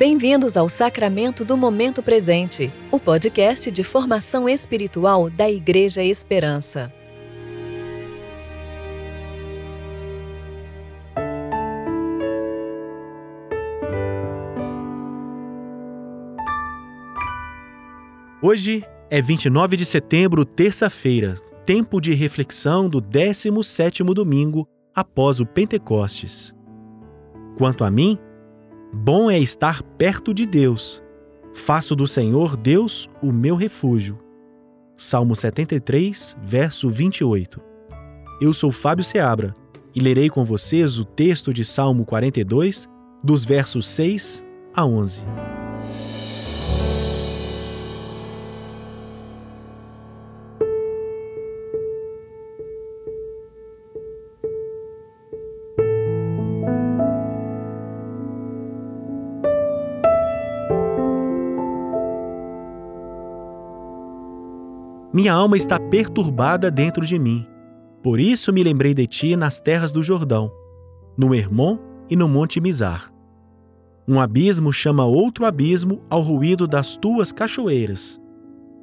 Bem-vindos ao Sacramento do Momento Presente, o podcast de formação espiritual da Igreja Esperança. Hoje é 29 de setembro, terça-feira, tempo de reflexão do 17º domingo após o Pentecostes. Quanto a mim, Bom é estar perto de Deus. Faço do Senhor Deus o meu refúgio. Salmo 73, verso 28. Eu sou Fábio Seabra e lerei com vocês o texto de Salmo 42, dos versos 6 a 11. Minha alma está perturbada dentro de mim. Por isso me lembrei de ti nas terras do Jordão, no Hermon e no Monte Mizar. Um abismo chama outro abismo ao ruído das tuas cachoeiras.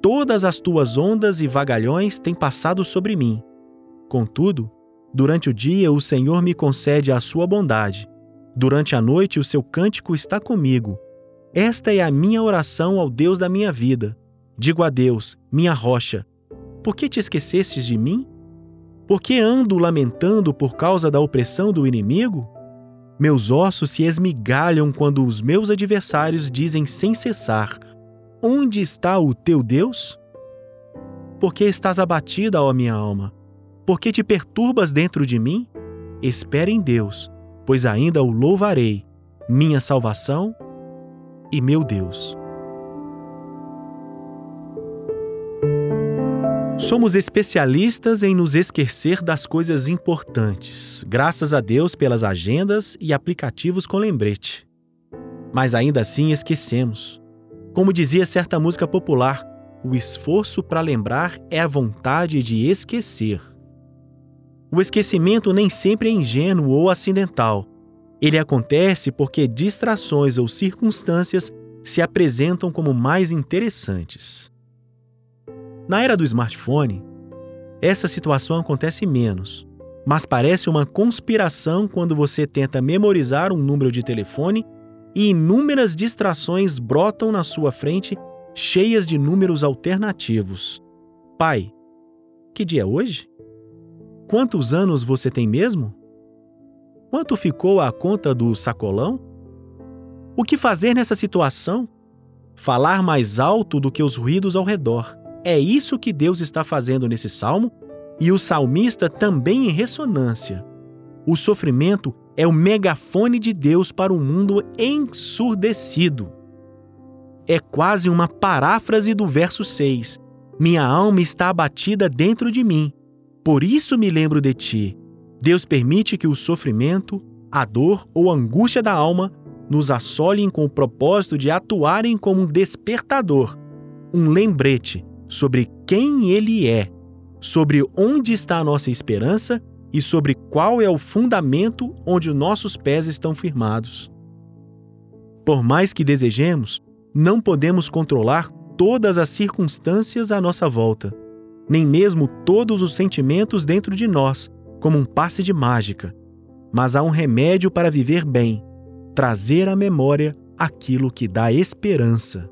Todas as tuas ondas e vagalhões têm passado sobre mim. Contudo, durante o dia o Senhor me concede a sua bondade. Durante a noite o seu cântico está comigo. Esta é a minha oração ao Deus da minha vida Digo a Deus, minha rocha, por que te esquecestes de mim? Por que ando lamentando por causa da opressão do inimigo? Meus ossos se esmigalham quando os meus adversários dizem sem cessar: Onde está o teu Deus? Por que estás abatida, ó minha alma? Por que te perturbas dentro de mim? Espera em Deus, pois ainda o louvarei, minha salvação e meu Deus. Somos especialistas em nos esquecer das coisas importantes, graças a Deus pelas agendas e aplicativos com lembrete. Mas ainda assim esquecemos. Como dizia certa música popular, o esforço para lembrar é a vontade de esquecer. O esquecimento nem sempre é ingênuo ou acidental. Ele acontece porque distrações ou circunstâncias se apresentam como mais interessantes. Na era do smartphone, essa situação acontece menos, mas parece uma conspiração quando você tenta memorizar um número de telefone e inúmeras distrações brotam na sua frente, cheias de números alternativos. Pai, que dia é hoje? Quantos anos você tem mesmo? Quanto ficou a conta do sacolão? O que fazer nessa situação? Falar mais alto do que os ruídos ao redor. É isso que Deus está fazendo nesse salmo e o salmista também em ressonância. O sofrimento é o megafone de Deus para o mundo ensurdecido. É quase uma paráfrase do verso 6. Minha alma está abatida dentro de mim. Por isso me lembro de ti. Deus permite que o sofrimento, a dor ou a angústia da alma nos assolem com o propósito de atuarem como um despertador, um lembrete sobre quem Ele é, sobre onde está a nossa esperança e sobre qual é o fundamento onde nossos pés estão firmados. Por mais que desejemos, não podemos controlar todas as circunstâncias à nossa volta, nem mesmo todos os sentimentos dentro de nós, como um passe de mágica. Mas há um remédio para viver bem: trazer à memória aquilo que dá esperança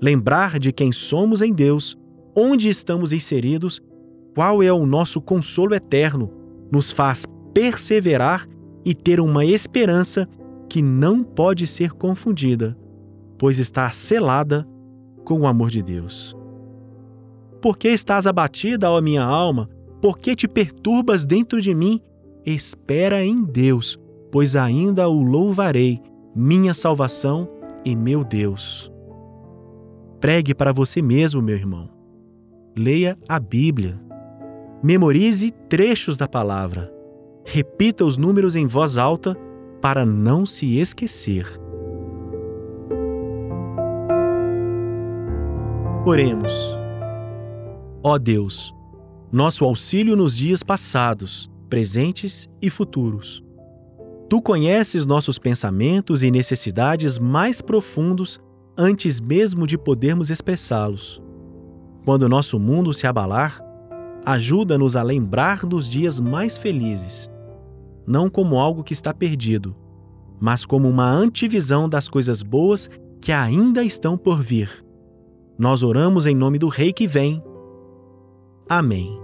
lembrar de quem somos em Deus, onde estamos inseridos, qual é o nosso consolo eterno, nos faz perseverar e ter uma esperança que não pode ser confundida, pois está selada com o amor de Deus. Por que estás abatida, ó minha alma? Por que te perturbas dentro de mim? Espera em Deus, pois ainda o louvarei, minha salvação e meu Deus. Pregue para você mesmo, meu irmão. Leia a Bíblia. Memorize trechos da palavra. Repita os números em voz alta para não se esquecer. Oremos. Ó Deus, nosso auxílio nos dias passados, presentes e futuros. Tu conheces nossos pensamentos e necessidades mais profundos antes mesmo de podermos expressá-los. Quando nosso mundo se abalar, ajuda-nos a lembrar dos dias mais felizes, não como algo que está perdido, mas como uma antivisão das coisas boas que ainda estão por vir. Nós oramos em nome do Rei que vem. Amém.